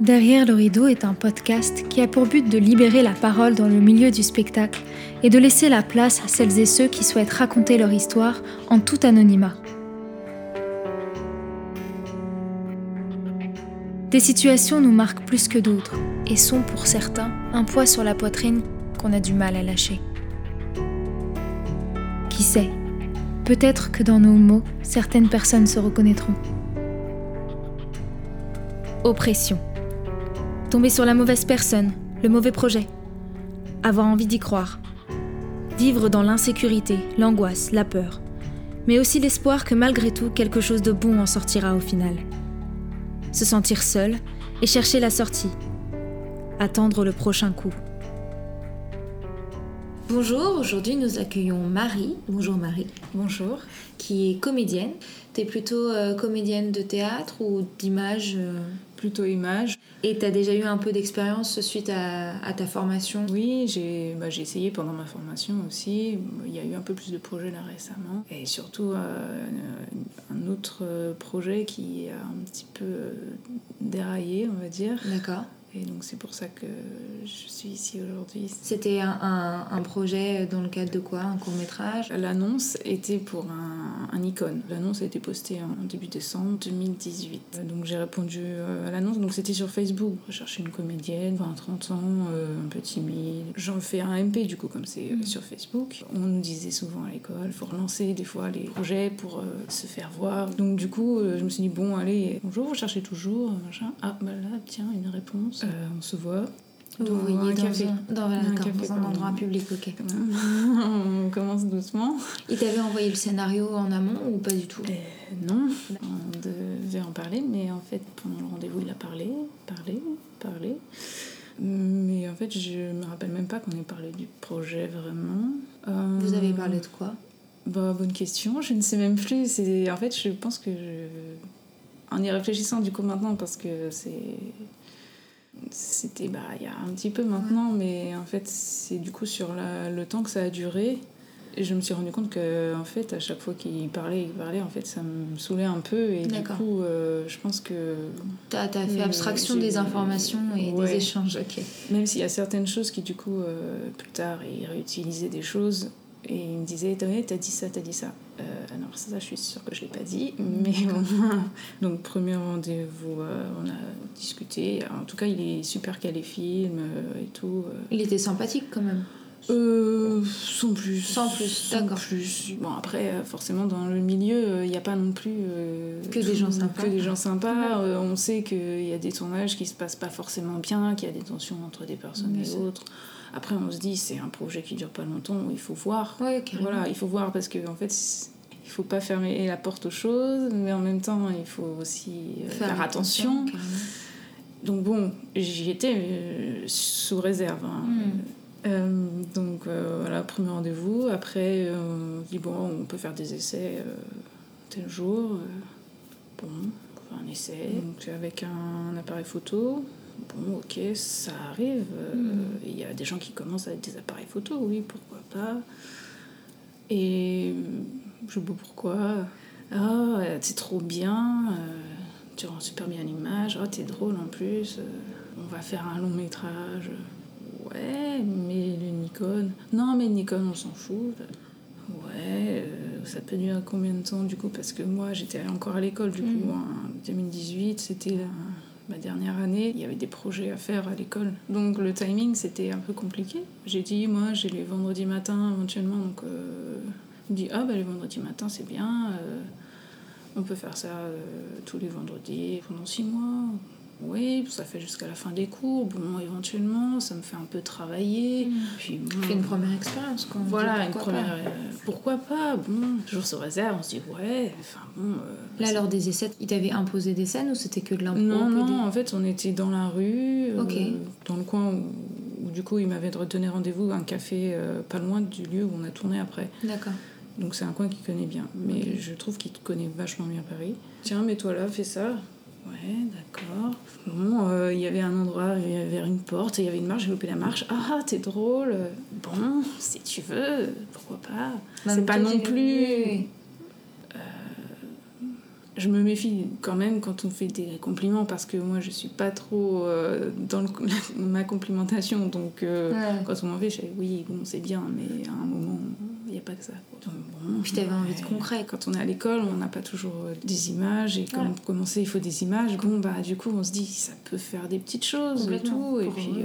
Derrière le rideau est un podcast qui a pour but de libérer la parole dans le milieu du spectacle et de laisser la place à celles et ceux qui souhaitent raconter leur histoire en tout anonymat. Des situations nous marquent plus que d'autres et sont pour certains un poids sur la poitrine qu'on a du mal à lâcher. Qui sait Peut-être que dans nos mots, certaines personnes se reconnaîtront. Oppression. Tomber sur la mauvaise personne, le mauvais projet. Avoir envie d'y croire. Vivre dans l'insécurité, l'angoisse, la peur. Mais aussi l'espoir que malgré tout, quelque chose de bon en sortira au final. Se sentir seul et chercher la sortie. Attendre le prochain coup. Bonjour, aujourd'hui nous accueillons Marie. Bonjour Marie. Bonjour. Qui est comédienne. Tu es plutôt euh, comédienne de théâtre ou d'image euh Plutôt image. Et tu as déjà eu un peu d'expérience suite à, ta formation? Oui, j'ai bah, essayé pendant ma formation aussi. Il y a eu un peu plus de projets là récemment. Et surtout euh, un autre projet qui a un petit peu déraillé, on va dire. D'accord. Et donc c'est pour ça que je suis ici aujourd'hui. C'était un, un, projet dans le cadre de quoi Un court métrage L'annonce était pour un, un icône. L'annonce a été postée en début décembre 2018. Donc j'ai répondu euh, à l'annonce. Donc c'était sur Facebook. Rechercher une comédienne, 20-30 ans, euh, un peu timide. J'en fais un MP du coup comme c'est euh, mm. sur Facebook. On nous disait souvent à l'école, il faut relancer des fois les projets pour se faire voir. Donc du coup je me suis dit bon allez, bonjour, vous cherchez toujours, machin. Ah bah là tiens une réponse. Euh, on se voit. Vous voyez dans, café. Un, dans, un, café, un endroit public, ok. on commence doucement. Il t'avait envoyé le scénario en amont ou pas du tout? Euh, Non, on devait en parler, mais en fait, pendant le rendez-vous, il a parlé, parlé, parlé. Mais en fait, je me rappelle même pas qu'on ait parlé du projet vraiment. Euh, Vous avez parlé de quoi? bah, Bonne question, je ne sais même plus. En fait, je pense que je... En y réfléchissant du coup maintenant, parce que c'est c'était bah, il y a un petit peu maintenant, mais en fait, c'est du coup sur le temps que ça a duré. Et je me suis rendu compte que en fait, à chaque fois qu'il parlait, il parlait, en fait, ça me saoulait un peu. Et du coup, euh, je pense que. Tu as, fait abstraction des informations et des échanges, ok. Même s'il y a certaines choses qui, du coup, euh, plus tard, il réutilisait des choses et il me disait T'as dit ça, t'as dit ça. Euh, alors, ça, je suis sûre que je ne l'ai pas dit. Mais Donc, premier rendez-vous, euh, on a discuté. En tout cas, il est super calé film euh, et tout. Il était sympathique quand même sans plus. Sans plus, d'accord. plus. Bon, après, forcément, dans le milieu, il n'y a pas non plus. que des gens sympas. Que des gens sympas. on sait qu'il y a des tournages qui se passent pas forcément bien, qu'il y a des tensions entre des personnes et autres. Après, on se dit, c'est un projet qui dure pas longtemps, il faut voir. voilà, il faut voir parce qu'en en fait, il faut pas fermer la porte aux choses, mais en même temps, il faut aussi euh, faire, attention. donc bon, j'y étais euh, sous réserve. Hein. Hmm. Euh, donc voilà, premier rendez-vous. Après, on dit, bon, on peut faire des essais tel jour. bon, on fait un essai. Donc avec un appareil photo bon, ok, ça arrive. Euh, hmm. Il y a des gens qui commencent avec des appareils photo, oui, pourquoi pas. Et je sais pas pourquoi. Ah, c'est trop bien. Euh, tu rends super bien l'image. Oh, t'es drôle en plus. Euh, on va faire un long métrage. Ouais, mais le Nikon. Non, mais le Nikon, on s'en fout. Ouais, ça peut durer combien de temps du coup? Parce que moi, j'étais encore à l'école du coup. Hmm. En 2018, c'était ma dernière année, il y avait des projets à faire à l'école. Donc le timing, c'était un peu compliqué. J'ai dit, moi, j'ai les vendredis matins éventuellement. Donc, euh, ah, bah, les vendredis matins, c'est bien. Euh, on peut faire ça euh, tous les vendredis pendant six mois. Oui, ça fait jusqu'à la fin des cours. Bon, éventuellement, ça me fait un peu travailler. Mmh. Puis, bon, une première expérience, quoi. Voilà, une première. Euh, pourquoi pas Bon, toujours se réserve, on se dit, ouais, enfin bon. Euh, Là, lors des essais, il t'avait imposé des scènes ou c'était que de l'impro Non, non, en fait, on était dans la rue, euh, dans le coin où, du coup, il m'avait donné rendez-vous, un café pas loin du lieu où on a tourné après. D'accord. Donc c'est un coin qu'il connaît bien. Mais je trouve qu'il connaît vachement bien Paris. Tiens, mets-toi là, fais ça. Ouais, d'accord. Bon, euh, il y avait un endroit vers une porte, il y avait une marche, j'ai loupé la marche. Ah, t'es drôle. Bon, si tu veux, pourquoi pas. C'est pas non plus. Euh, je me méfie quand même quand on fait des compliments parce que moi je suis pas trop euh, dans ma complimentation donc quand on m'en fait je dis oui bon c'est bien mais à un moment a pas que ça bon, puis t'avais envie de concret. Quand on est à l'école on n'a pas toujours euh, des images. Et quand on commence il faut des images. Bon bah du coup on se dit ça peut faire des petites choses et tout. Et puis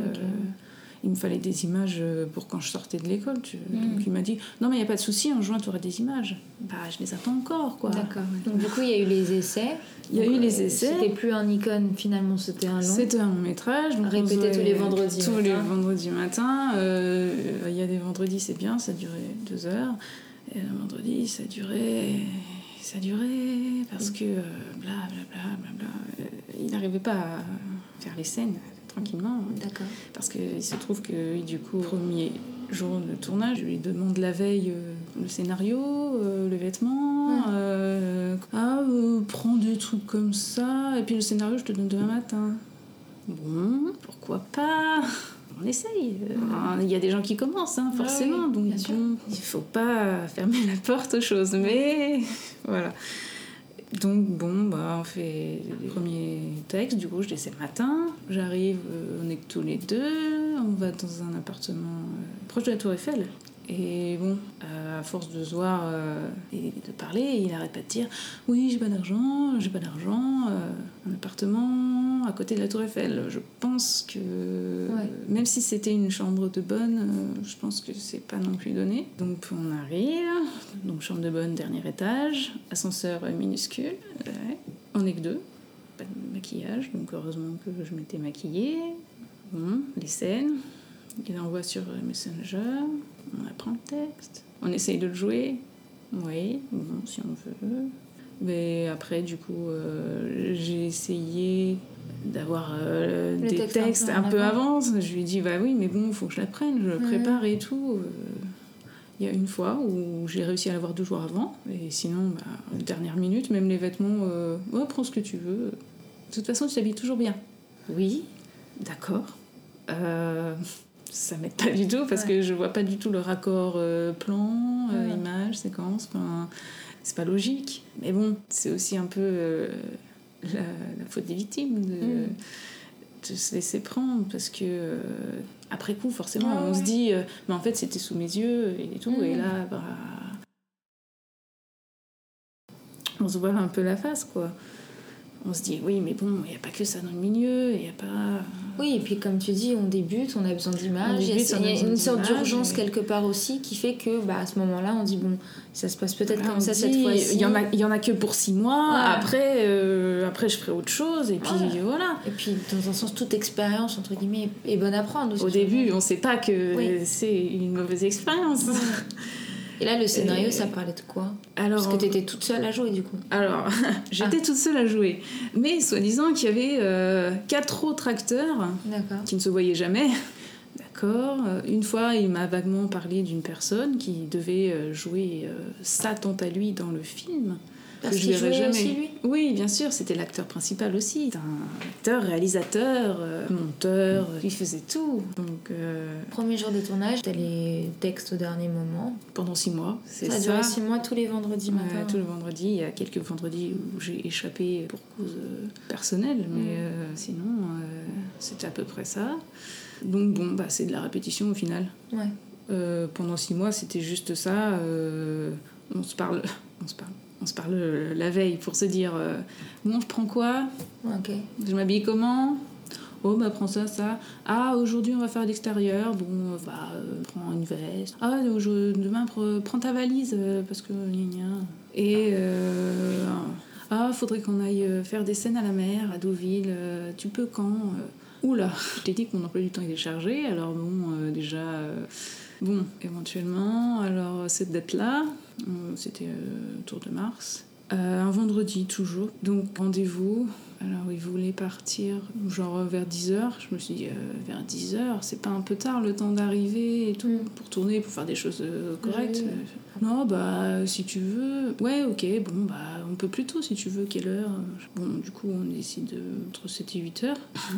il me fallait des images euh, pour quand je sortais de l'école. Mm. Donc il m'a dit Non, mais il n'y a pas de souci, en juin, tu auras des images. Bah, je les attends encore, quoi. D'accord. Donc du coup, il y a eu les essais. Il y a eu les euh, essais. C'était plus un icône, finalement, c'était un long. C'était un long métrage. Donc Répété tous les vendredis. Tous les vendredis matin. Euh, il y a des vendredis, c'est bien, ça durait deux heures. Et le vendredi, ça durait. Ça durait parce que bla bla bla bla bla. Il n'arrivait pas à faire les scènes tranquillement. D'accord. Parce qu'il se trouve que, du coup, premier jour de tournage, je lui demande la veille euh, le scénario, euh, le vêtement. Euh, ah, prends des trucs comme ça, et puis le scénario, je te donne demain matin. Bon, pourquoi pas? On essaye. Il y a des gens qui commencent, hein, forcément. donc, bon, il faut pas fermer la porte aux choses. Mais voilà. Donc bon, bah, on fait les premiers textes, du coup je laissais le matin, j'arrive, euh, on est tous les deux, on va dans un appartement euh, proche de la tour Eiffel. Et bon, à force de se voir euh, et de parler, il arrête pas de dire Oui, j'ai pas d'argent, j'ai pas d'argent, un appartement à côté de la Tour Eiffel. Je pense que, même si c'était une chambre de bonne, je pense que c'est pas non plus donné. Donc on arrive, donc chambre de bonne, dernier étage, ascenseur minuscule, on est que deux, pas de maquillage, donc heureusement que je m'étais maquillée. Bon, les scènes, il envoie sur Messenger on apprend le texte, on essaye de le jouer, oui, bon, si on veut. Mais après, du coup, euh, j'ai essayé d'avoir euh, des textes un peu, avant. Je lui ai dit, bah oui, mais bon, il faut que je l'apprenne, je le prépare et tout. Euh, il y a une fois où j'ai réussi à l'avoir deux jours avant, et sinon, bah, dernière minute, même les vêtements, ouais, prends ce que tu veux. De toute façon, tu t'habilles toujours bien. Oui, d'accord ça m'aide pas du tout parce que je vois pas du tout le raccord euh, plan, euh, image, séquence. Enfin, c'est pas logique. Mais bon, c'est aussi un peu euh, la, faute des victimes de, mm. de, se laisser prendre parce que après coup, forcément, on se dit, mais en fait, c'était sous mes yeux et tout, et mm. là, bah, on se voile un peu la face, quoi on se dit oui mais bon il n'y a pas que ça dans le milieu il y a pas oui et puis comme tu dis on débute on a besoin d'images il y a, une sorte d'urgence quelque part aussi qui fait que bah, à ce moment là on dit bon ça se passe peut-être comme ça cette fois-ci. il y en a il y en a que pour six mois après euh, après je ferai autre chose et puis voilà. et puis dans un sens toute expérience entre guillemets est bonne à prendre au début on sait pas que c'est une mauvaise expérience Et là, le scénario, ça parlait de quoi? Alors, Parce que tu étais toute seule à jouer, du coup. Alors, j'étais ah. toute seule à jouer. Mais soi-disant qu'il y avait euh, quatre autres acteurs qui ne se voyaient jamais. D'accord. Une fois, il m'a vaguement parlé d'une personne qui devait euh, jouer euh, sa tante à lui dans le film. Parce que je verrai jamais. Aussi, lui oui, bien sûr, c'était l'acteur principal aussi. Un acteur, réalisateur, euh, monteur, il faisait tout. Donc, euh, Premier jour de tournage, t'as les textes au dernier moment. Pendant six mois, c'est ça. Ça a duré six mois tous les vendredis matin. tous les vendredis. Il y a quelques vendredis où j'ai échappé pour cause euh, personnelle, mais mm. sinon, c'était à peu près ça. Donc bon, bah, c'est de la répétition au final. Ouais. pendant six mois, c'était juste ça. on se parle, on se parle on se parle euh, la veille pour se dire euh, bon je prends quoi? Je m'habille comment? Oh bah prends ça ça. Ah aujourd'hui on va faire l'extérieur. Bon bah euh, prends une veste. Ah demain prends ta valise parce que et ah faudrait qu'on aille faire des scènes à la mer à Deauville tu peux quand oula je t'ai dit que mon emploi du temps était chargé. Alors bon déjà Bon, éventuellement, alors cette date-là, euh, c'était euh, autour de mars. Euh, un vendredi toujours, donc rendez-vous. Alors il voulait partir genre vers 10h. Je me suis dit vers 10h, c'est pas un peu tard le temps d'arriver et tout mm. pour tourner, pour faire des choses correctes. Non, bah si tu veux. Ouais, ok, bon, bah on peut plus tôt si tu veux. Quelle heure? Bon, du coup on décide entre 7 et 8 h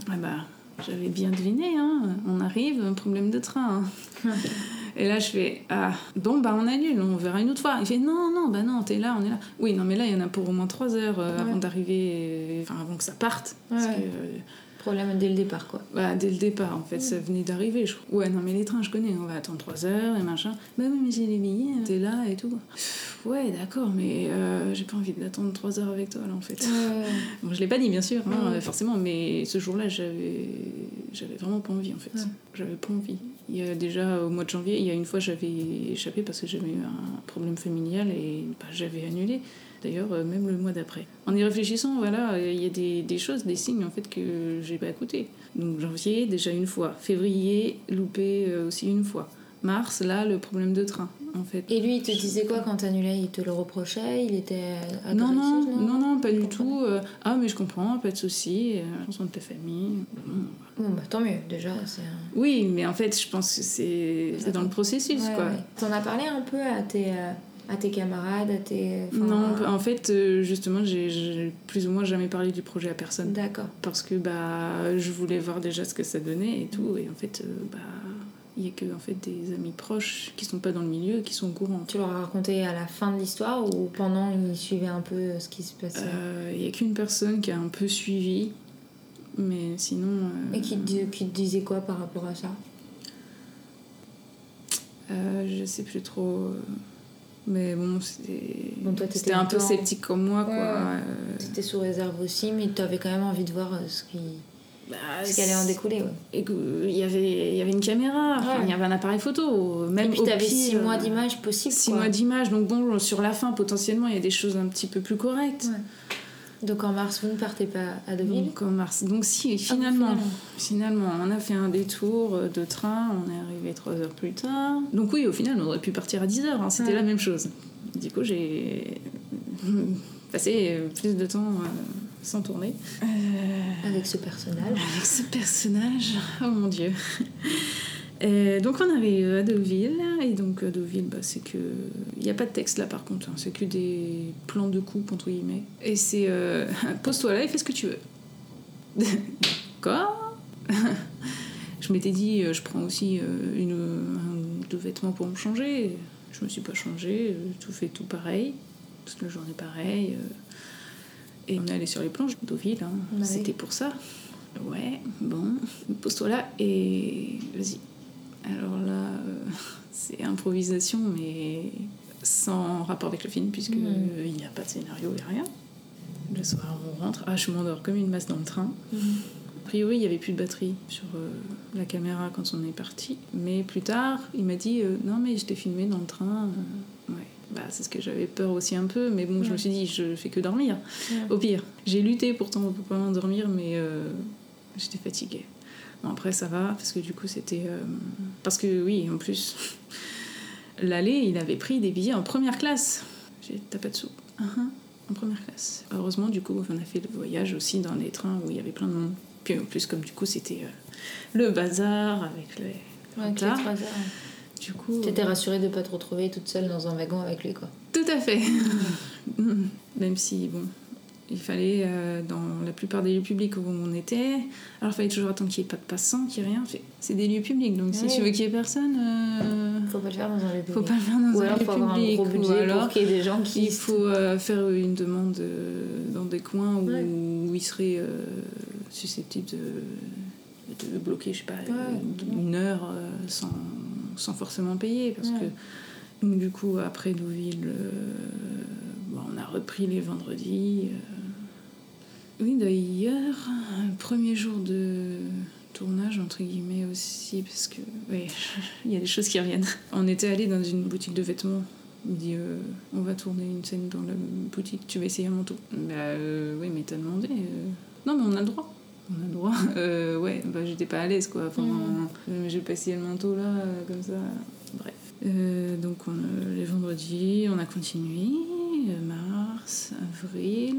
Ah bah j'avais bien deviné, hein. on arrive, un problème de train. Hein. Et là, je fais Ah, bon, bah on annule, on verra une autre fois. Il fait Non, non, bah non, t'es là, on est là. Oui, non, mais là, il y en a pour au moins 3 heures euh, avant d'arriver, enfin, avant que ça parte. Parce que, euh, Problème dès le départ, quoi. Bah, dès le départ, en fait, ça venait d'arriver. Je... Ouais, non, mais les trains, je connais, on va attendre 3 heures et machin. Bah oui, mais j'ai les billets, hein. t'es là et tout. Ouais, d'accord, mais euh, j'ai pas envie d'attendre 3 heures avec toi, là, en fait. bon, je l'ai pas dit, bien sûr, hein, forcément, mais ce jour-là, j'avais j'avais vraiment pas envie, en fait. J'avais pas envie. Il y a déjà, au mois de janvier, il y a une fois, j'avais échappé parce que j'avais eu un problème familial et bah, j'avais annulé d'ailleurs euh, même le mois d'après. En y réfléchissant, voilà, il y a des, des, choses, des signes en fait que j'ai pas écouté. Donc janvier déjà une fois, février loupé euh, aussi une fois. Mars, là, le problème de train, en fait. Et lui, il te disait quoi quand t'annulais? Il te le reprochait? Il était non non, non, non, pas du tout. Euh, ah, mais je comprends, pas de souci. Euh, de ta famille. Bon, bah tant mieux, déjà. Oui, mais en fait, je pense que c'est dans le processus, quoi. Ouais. T'en as parlé un peu à tes à tes camarades, à tes... non, en fait, euh, justement, j'ai plus ou moins jamais parlé du projet à personne. D'accord. Parce que bah, je voulais voir déjà ce que ça donnait et tout. Et en fait, euh, bah, il n'y a que en fait, des amis proches qui sont pas dans le milieu qui sont au courant. Tu leur as raconté à la fin de l'histoire ou pendant ils suivaient un peu ce qui se passait? Euh, Il n'y a qu'une personne qui a un peu suivi. Mais sinon... Et qui, qui te disait quoi par rapport à ça? Je sais plus trop... Mais bon, c'était un peu sceptique comme moi. quoi. Euh. C'était sous réserve aussi, mais tu avais quand même envie de voir euh, ce qui, bah, ce qui allait en découler. Et il y avait, il y avait une caméra, il y avait un appareil photo. Même et puis tu avais six mois d'image possible. Six mois d'image, donc bon, sur la fin, potentiellement, il y a des choses un petit peu plus correctes. Donc en mars, vous ne partez pas à Deauville Donc en mars. Donc si, ah, finalement, finalement, on a fait un détour de train, on est arrivé trois heures plus tard. Donc oui, au final, on aurait pu partir à 10 heures, hein, c'était la même chose. Du coup, j'ai passé plus de temps euh, sans tourner. Euh, avec ce personnage. Avec ce personnage, oh mon dieu. Euh, donc on arrive à Deauville, et donc à Deauville, bah, c'est que. Il n'y a pas de texte là par contre, hein. c'est que des plans de coupe entre guillemets. Et c'est euh, pose-toi là et fais ce que tu veux. Quoi Je m'étais dit, euh, je prends aussi une, un, deux vêtements pour me changer. Je me suis pas changée, tout fait tout pareil, toute la journée pareil. Et on est allé sur les planches de Deauville, hein. bah c'était pour ça. Ouais, bon, pose-toi là et vas-y. Alors là, euh, c'est improvisation, mais sans rapport avec le film, puisqu'il mm. n'y a pas de scénario et rien. Le soir, on rentre. Ah, je m'endors comme une masse dans le train. Mm. A priori, il n'y avait plus de batterie sur euh, la caméra quand on est parti. Mais plus tard, il m'a dit euh, Non, mais je t'ai filmé dans le train. ouais. Bah, c'est ce que j'avais peur aussi un peu, mais bon, je me suis dit Je fais que dormir. Au pire, j'ai lutté pourtant pour pas m'endormir, mais j'étais fatiguée après, ça va, parce que du coup, c'était. Euh, parce que oui, en plus, l'aller, il avait pris des billets en première classe. J'ai tapé de sous. Uh-huh, en première classe. Heureusement, du coup, on a fait le voyage aussi dans les trains où il y avait plein de monde. Puis en plus, comme du coup, c'était euh, le bazar avec les. Ouais, Du coup. T'étais euh, rassurée de ne pas te retrouver toute seule dans un wagon avec lui, quoi. Tout à fait. Même si, bon, il fallait, euh, dans la plupart des lieux publics où on était, alors il fallait toujours attendre qu'il n'y ait pas de passants, qu'il n'y ait rien. C'est des lieux publics, donc si tu veux qu'il n'y ait personne. Euh... Faut pas le faire dans un lieu public. Faut pas le faire dans ou un alors lieu faut avoir un gros budget alors qu'il y ait des gens qui. Il faut euh, faire une demande euh, dans des coins où, où il serait susceptible de, de, bloquer, je sais pas, une, heure sans, sans, forcément payer. Parce que, donc, du coup, après Deauville, bon, on a repris les vendredis. Oui, d'ailleurs, premier jour de tournage, entre guillemets aussi, parce que, oui, il y a des choses qui reviennent. On était allé dans une boutique de vêtements. Il me dit, euh, on va tourner une scène dans la boutique, tu vas essayer un manteau. Bah euh, oui, mais t'as demandé. Euh. Non, mais on a le droit. On a le droit. ouais, bah j'étais pas à l'aise, quoi. Enfin, mm. j'ai pas essayé le manteau là, comme ça. Bref. donc, les vendredis, on a continué mars, avril.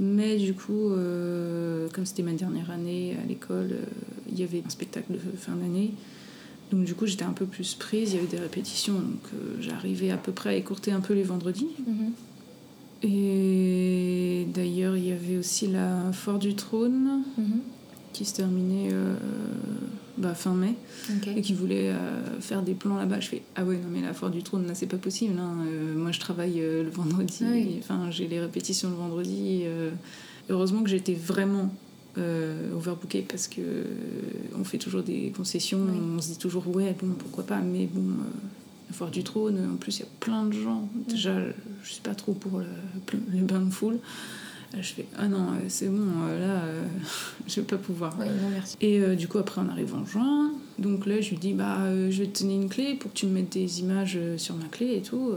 Mais du coup, euh, comme c'était ma dernière année à l'école, euh, il y avait un spectacle de fin d'année. Donc du coup, j'étais un peu plus prise, il y avait des répétitions, donc euh, j'arrivais à peu près à écourter un peu les vendredis. Mhm. Et d'ailleurs, il y avait aussi la Fort du Trône. Mhm. Qui se terminait bah, fin mai et qui voulait faire des plans là-bas. Je fais ah ouais non mais la foire du trône là c'est pas possible. Hein. moi je travaille le vendredi, ah enfin j'ai les répétitions le vendredi. heureusement que j'étais vraiment euh, overbooké parce que on fait toujours des concessions, on se dit toujours ouais bon pourquoi pas, mais bon la foire du trône, en plus il y a plein de gens. Déjà je suis pas trop pour le, le bain de foule. Je fais ah non c'est bon là je vais pas pouvoir. Et du coup après on arrive en juin, donc là je lui dis bah je vais te donner une clé pour que tu me mettes des images sur ma clé et tout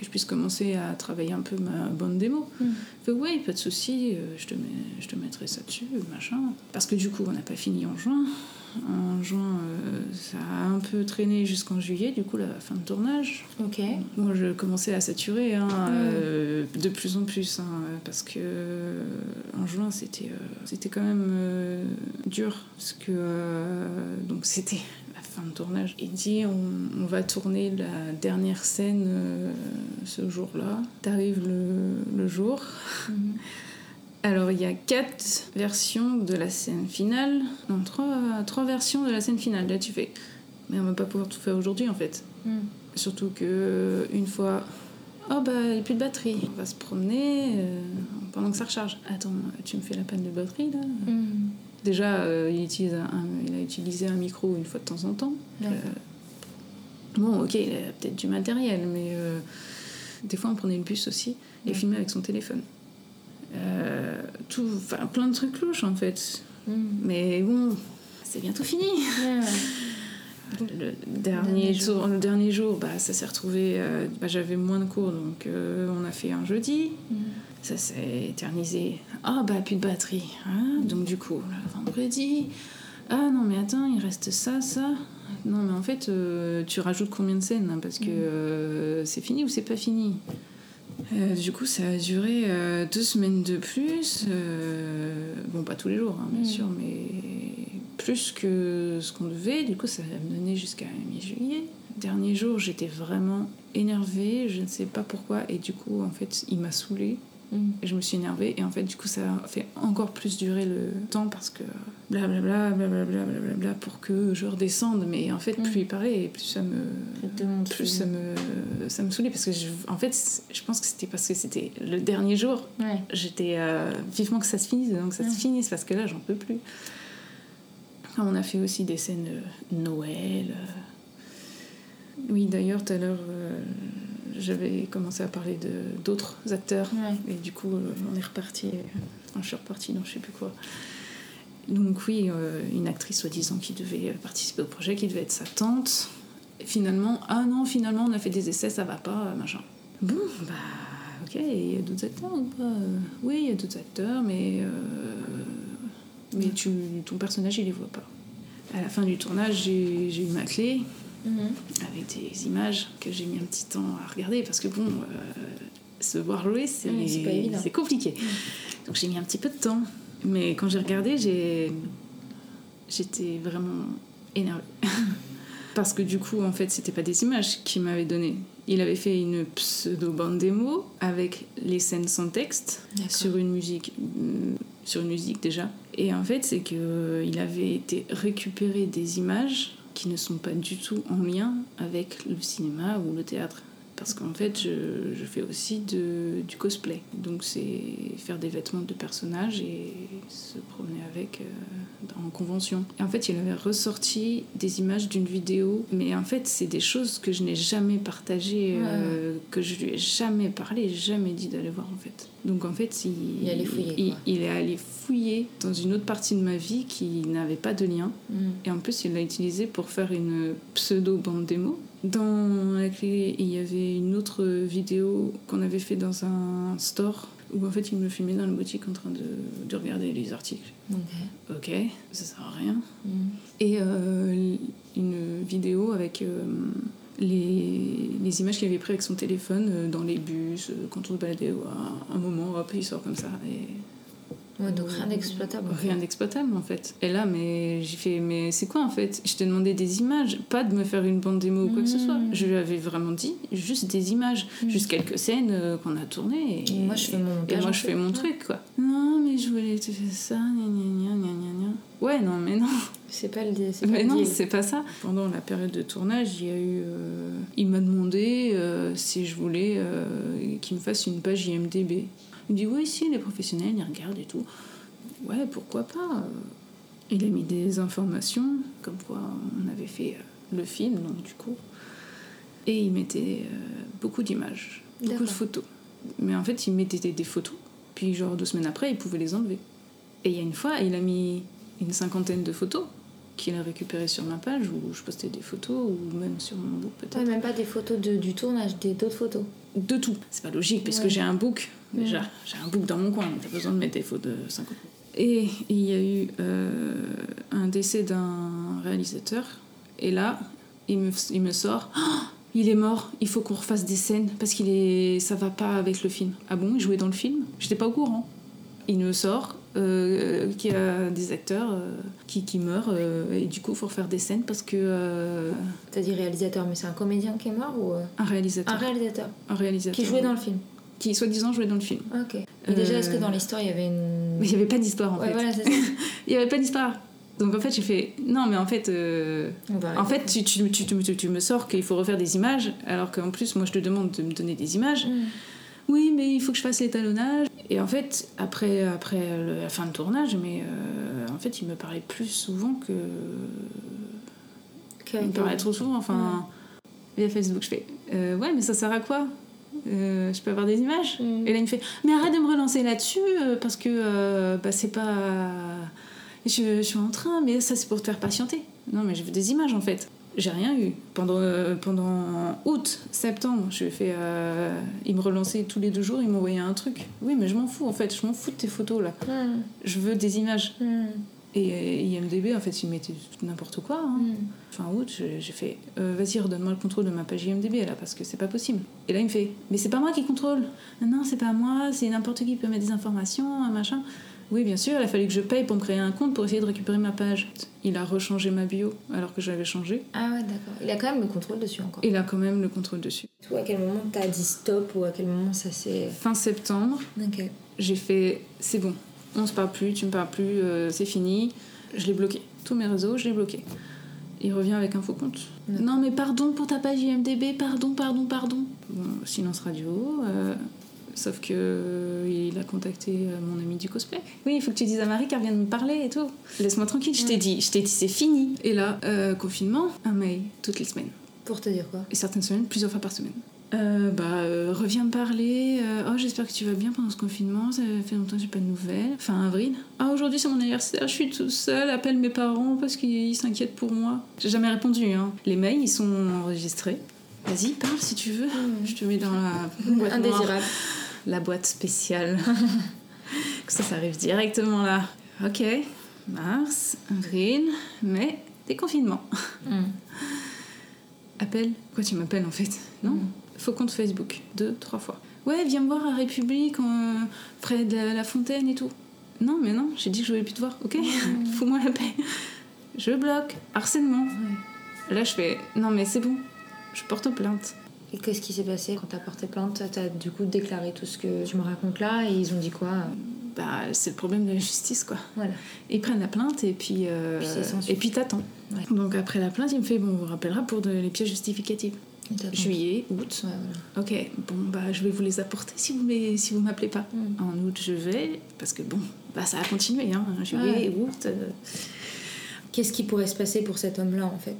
que je puisse commencer à travailler un peu ma bonne démo. Mm. Fait, oui, pas de souci, euh, je, te mets, je te mettrai ça dessus, machin. Parce que du coup, on n'a pas fini en juin. En juin, euh, ça a un peu traîné jusqu'en juillet, du coup, la fin de tournage. Ok. Moi, je commençais à saturer hein, mm. euh, de plus en plus, hein, parce que en juin, c'était c'était quand même dur, parce que donc c'était fin de tournage. Il dit on, va tourner la dernière scène euh, ce jour-là. T'arrives le, le jour. Mhm. Alors il y a quatre versions de la scène finale. Non, trois, trois versions de la scène finale. Là tu fais. Mais on va pas pouvoir tout faire aujourd'hui en fait. Mhm. Surtout que une fois. Oh bah il n'y a plus de batterie. On va se promener euh, pendant que ça recharge. Attends, tu me fais la panne de batterie là? Mhm. Déjà, euh, il, utilise il a utilisé un micro une fois de temps en temps. Euh, bon, ok, il a peut-être du matériel, mais euh, des fois on prenait une puce aussi et filmait avec son téléphone. Tout, plein de trucs louches en fait. Mm. Mais bon, c'est bientôt fini. Le dernier, jour, le dernier jour, bah, ça s'est retrouvé. bah, J'avais moins de cours, donc on a fait un jeudi. Mm ça s'est éternisé. Ah bah plus de batterie. Hein. Donc du coup, le vendredi, ah non mais attends, il reste ça, ça. Non mais en fait, euh, tu rajoutes combien de scènes hein, Parce que mm. euh, c'est fini ou c'est pas fini? Euh, du coup, ça a duré deux semaines de plus. bon, pas tous les jours, hein, bien mm. sûr, mais plus que ce qu'on devait. Du coup, ça va me donner jusqu'à mi-juillet. Dernier jour, j'étais vraiment énervée, je ne sais pas pourquoi, et du coup, en fait, il m'a saoulée. Mm. je me suis énervée. Et en fait du coup ça a fait encore plus durer le temps parce que blablabla blablabla blablabla pour que je redescende. Mais en fait plus mm. il parlait plus ça me plus ça me ça me saoulait. Parce que je, en fait je pense que c'était parce que c'était le dernier jour. J'étais euh, vivement que ça se finisse. Donc ça se finisse parce que là j'en peux plus. On a fait aussi des scènes Noël euh. oui d'ailleurs tout à l'heure euh, j'avais commencé à parler de d'autres acteurs. Et du coup euh, on est reparti je suis repartie dans je sais plus quoi. Donc oui euh, une actrice soi-disant qui devait participer au projet qui devait être sa tante. Et finalement ah non finalement on a fait des essais ça va pas machin. Bon bah ok il y a d'autres acteurs ou pas oui il y a d'autres acteurs mais euh, mais tu ton personnage il les voit pas. À la fin du tournage j'ai eu ma clé Mhm. avec des images que j'ai mis un petit temps à regarder parce que bon, euh, se voir jouer, c'est compliqué. Mhm. Donc j'ai mis un petit peu de temps. Mais quand j'ai regardé, j'étais vraiment énervée. parce que du coup, en fait, c'était pas des images qu'il m'avait donné. Il avait fait une pseudo-bande démo avec les scènes sans texte sur une musique mm, sur une musique déjà. Et en fait, c'est que il avait été récupérer des images qui ne sont pas du tout en lien avec le cinéma ou le théâtre. Parce qu'en fait, je, je, fais aussi de, du cosplay. Donc, c'est faire des vêtements de personnages et se promener avec euh, en convention. Et en fait, il avait ressorti des images d'une vidéo. Mais en fait, c'est des choses que je n'ai jamais partagées, euh, que je lui ai jamais parlé, jamais dit d'aller voir en fait. Donc en fait, il, il, fouiller, il, est allé fouiller dans une autre partie de ma vie qui n'avait pas de lien. Mm. Et en plus, il l'a utilisé pour faire une pseudo-bande démo. Dans la clé, il y avait une autre vidéo qu'on avait fait dans un store où en fait il me filmait dans la boutique en train de, de regarder les articles. Ok. Ok, ça sert à rien. Mm. Et euh, une vidéo avec. Euh, les, les images qu'il avait prises avec son téléphone euh, dans les bus, euh, quand on se baladait, à un moment, hop, il sort comme ça. Et... Ouais, donc rien d'exploitable. Rien d'exploitable en fait. Et là, mais j'ai fait, mais c'est quoi en fait? Je t'ai demandé des images, pas de me faire une bande démo ou quoi que ce soit. Mmh. Je lui avais vraiment dit juste des images, mmh. juste quelques scènes euh, qu'on a tournées. Et, moi je fais mon, et moi, je fais mon truc quoi. Non, mais je voulais te faire ça, gna gna gna gna gna. Ouais, non, mais non. C'est pas le Mais non, c'est pas ça. Pendant la période de tournage, il y a eu. Euh, il m'a demandé euh, si je voulais euh, qu'il me fasse une page IMDB. Il me dit oui, si, les professionnels, ils regardent et tout. Ouais, pourquoi pas Il a mis des informations, comme quoi on avait fait le film, donc du coup. Et il mettait beaucoup d'images, beaucoup de photos. Mais en fait, il mettait des photos, puis genre deux semaines après, il pouvait les enlever. Et il y a une fois, il a mis une cinquantaine de photos qu'il a récupérées sur ma page où je postais des photos ou même sur mon book peut-être. même pas des photos de, du tournage, des d'autres photos. De tout. C'est pas logique puisque j'ai un book déjà. J'ai un book dans mon coin, donc t'as besoin de mettre des photos de 50. Et il y a eu euh, un décès d'un réalisateur et là, il me, il me sort. Oh, il est mort, il faut qu'on refasse des scènes parce qu'il est, ça va pas avec le film. Ah bon, il jouait dans le film? J'étais pas au courant. Il me sort, euh, qui a des acteurs euh, qui, qui, meurent euh, et du coup il faut refaire des scènes parce que t'as dit réalisateur mais c'est un comédien qui est mort ou un réalisateur. Un réalisateur. Un réalisateur qui jouait dans le film. Qui soi-disant jouait dans le film. Ok. Mais déjà est-ce que dans l'histoire il y avait une mais il y avait pas d'histoire en ouais, fait. voilà, c'est ça. il y avait pas d'histoire. Donc en fait j'ai fait non mais en fait en fait tu, tu, tu, tu, me sors qu'il faut refaire des images alors qu'en plus moi je te demande de me donner des images. Mm oui, mais il faut que je fasse l'étalonnage. Et en fait, après, après la fin de tournage, mais euh, en fait, il me parlait plus souvent que. il me parlait trop souvent, enfin, via Facebook. Je fais, euh, ouais, mais ça sert à quoi? Euh, je peux avoir des images? Mm. Et là, il me fait Mais arrête de me relancer là-dessus parce que bah, c'est pas. Je, je, suis en train, mais ça, c'est pour te faire patienter. Non, mais je veux des images en fait j'ai rien eu. Pendant, euh, pendant août, septembre, je fait. Euh, il me relançait tous les deux jours, il m'envoyait un truc. Oui, mais je m'en fous en fait, je m'en fous de tes photos là. Je veux des images. Et, euh, IMDB, en fait, il mettait n'importe quoi. Hein. Fin août, j'ai fait Vas-y, redonne-moi le contrôle de ma page IMDB là, parce que c'est pas possible. Et là, il me fait Mais c'est pas moi qui contrôle. Non, c'est pas moi, c'est n'importe qui qui peut mettre des informations, un machin. Oui, bien sûr, il a fallu que je paye pour me créer un compte pour essayer de récupérer ma page. Il a rechangé ma bio alors que j'avais changé. Ah ouais, d'accord. Il a quand même le contrôle dessus encore. Il a quand même le contrôle dessus. Ou à quel moment t'as dit stop ou à quel moment ça s'est. Fin septembre. Ok. J'ai fait c'est bon, on se parle plus, tu me parles plus, euh, c'est fini. Je l'ai bloqué. Tous mes réseaux, je l'ai bloqué. Il revient avec un faux compte. Non mais pardon pour ta page IMDB, pardon, pardon, pardon. Bon, silence radio. Euh, Sauf que euh, il a contacté euh, mon ami du cosplay. Oui, il faut que tu dises à Marie qu'elle vienne me parler et tout. Laisse-moi tranquille, je t'ai dit, je t'ai dit c'est fini. Et là, euh, confinement, un mail toutes les semaines. Pour te dire quoi? Et certaines semaines, plusieurs fois par semaine. bah, reviens me parler. oh, j'espère que tu vas bien pendant ce confinement. Ça fait longtemps que j'ai pas de nouvelles. Fin avril. Ah, aujourd'hui c'est mon anniversaire, je suis toute seule. Appelle mes parents parce qu'ils s'inquiètent pour moi. J'ai jamais répondu. Hein. Les mails, ils sont enregistrés. Vas-y, parle si tu veux. Mmh. Je te mets dans la boîte Indésirable. La boîte spéciale. ça, ça arrive directement là. Ok, mars, avril, mai, déconfinement. Mmh. Appelle. Quoi, tu m'appelles en fait? Non? Mmh. Faux compte Facebook. Deux, trois fois. Ouais, viens me voir à République, euh, près de la, fontaine et tout. Non, mais non, j'ai dit que je voulais plus te voir, ok Fous-moi la paix. Je bloque. Harcèlement. Là, je fais Non, mais c'est bon, je porte plainte. Et qu'est-ce qui s'est passé quand t'as porté plainte? T'as du coup déclaré tout ce que tu me racontes là et ils ont dit quoi? Bah, c'est le problème de la justice quoi. Voilà. Ils prennent la plainte et puis, euh, et puis t'attends. Donc après la plainte, il me fait bon, on vous rappellera pour les pièces justificatives. Juillet, août. Ok, bon bah je vais vous les apporter si vous si vous m'appelez pas. Mm. En août je vais parce que bon bah ça a continué hein. Juillet, août. Euh. Qu'est-ce qui pourrait se passer pour cet homme-là en fait?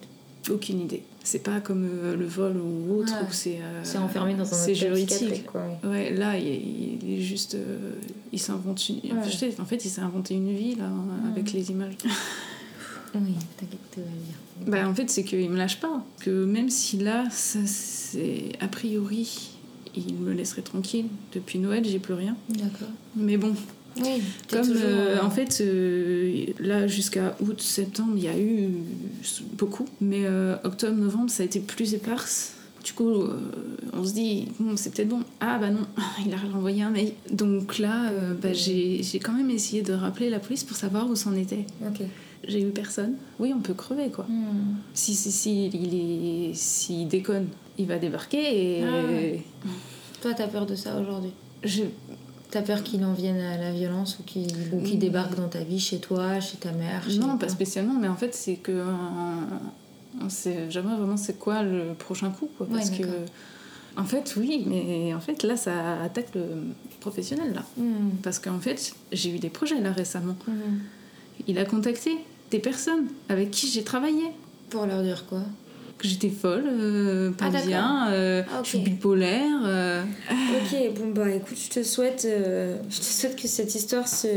Aucune idée. C'est pas comme euh, le vol ou autre où c'est. Euh, c'est enfermé dans un C'est juridique. Quoi, ouais. là, il, est juste. Euh, il s'invente une. En fait, il s'est inventé une vie là, avec les images. oui, t'inquiète, dire. Bah, en fait, c'est qu'il me lâche pas. Que même si là, ça, c'est. A priori, il me laisserait tranquille. Depuis Noël, j'ai plus rien. D'accord. Mais bon, oui, Comme euh, en fait, euh, là jusqu'à août, septembre, il y a eu beaucoup, mais euh, octobre, novembre, ça a été plus éparse. Du coup, on se dit, bon, c'est peut-être bon. Ah bah non, il a renvoyé un mail. Donc là, bah, j'ai quand même essayé de rappeler la police pour savoir où c'en était. Ok. J'ai eu personne. Oui, on peut crever quoi. Hmm. Si, si, si, il est, s'il déconne, il va débarquer et. Ah Toi, t'as peur de ça aujourd'hui? Je T'as peur qu'il en vienne à la violence ou qu'il débarque dans ta vie, chez toi, chez ta mère Non, pas spécialement, mais en fait, c'est que. On sait jamais vraiment c'est quoi le prochain coup, quoi. Parce que. En fait, oui, mais en fait, là, ça attaque le professionnel, là. Hmm. Parce qu'en fait, j'ai eu des projets, là, récemment. Hmm. Il a contacté des personnes avec qui j'ai travaillé. Pour leur dire quoi? Que j'étais folle, euh, pas ah, bien, euh, ah, je suis bipolaire. Euh. Ok, bon bah écoute, je te souhaite, je te souhaite que cette histoire se,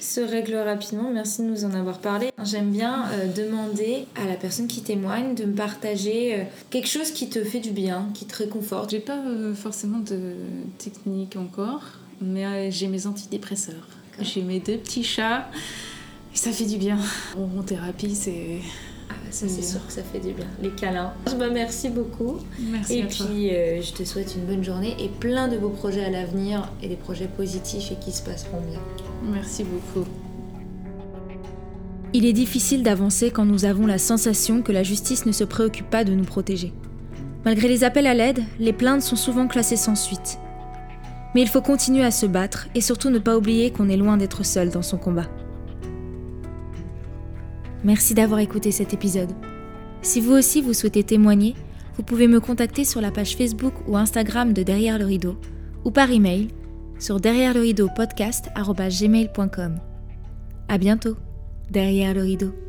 se règle rapidement. Merci de nous en avoir parlé. J'aime bien demander à la personne qui témoigne de me partager quelque chose qui te fait du bien, qui te réconforte. J'ai pas forcément de technique encore, mais j'ai mes antidépresseurs. J'ai mes deux petits chats. Et ça fait du bien. En thérapie, c'est ça c'est sûr que ça fait du bien. Les câlins. Bah, merci beaucoup. Merci et puis euh, je te souhaite une bonne journée et plein de beaux projets à l'avenir et des projets positifs et qui se passeront bien. Merci beaucoup. Il est difficile d'avancer quand nous avons la sensation que la justice ne se préoccupe pas de nous protéger. Malgré les appels à l'aide, les plaintes sont souvent classées sans suite. Mais il faut continuer à se battre et surtout ne pas oublier qu'on est loin d'être seul dans son combat. Merci d'avoir écouté cet épisode. Si vous aussi vous souhaitez témoigner, vous pouvez me contacter sur la page Facebook ou Instagram de Derrière le rideau ou par email sur derrière le rideau podcast À bientôt, derrière le rideau.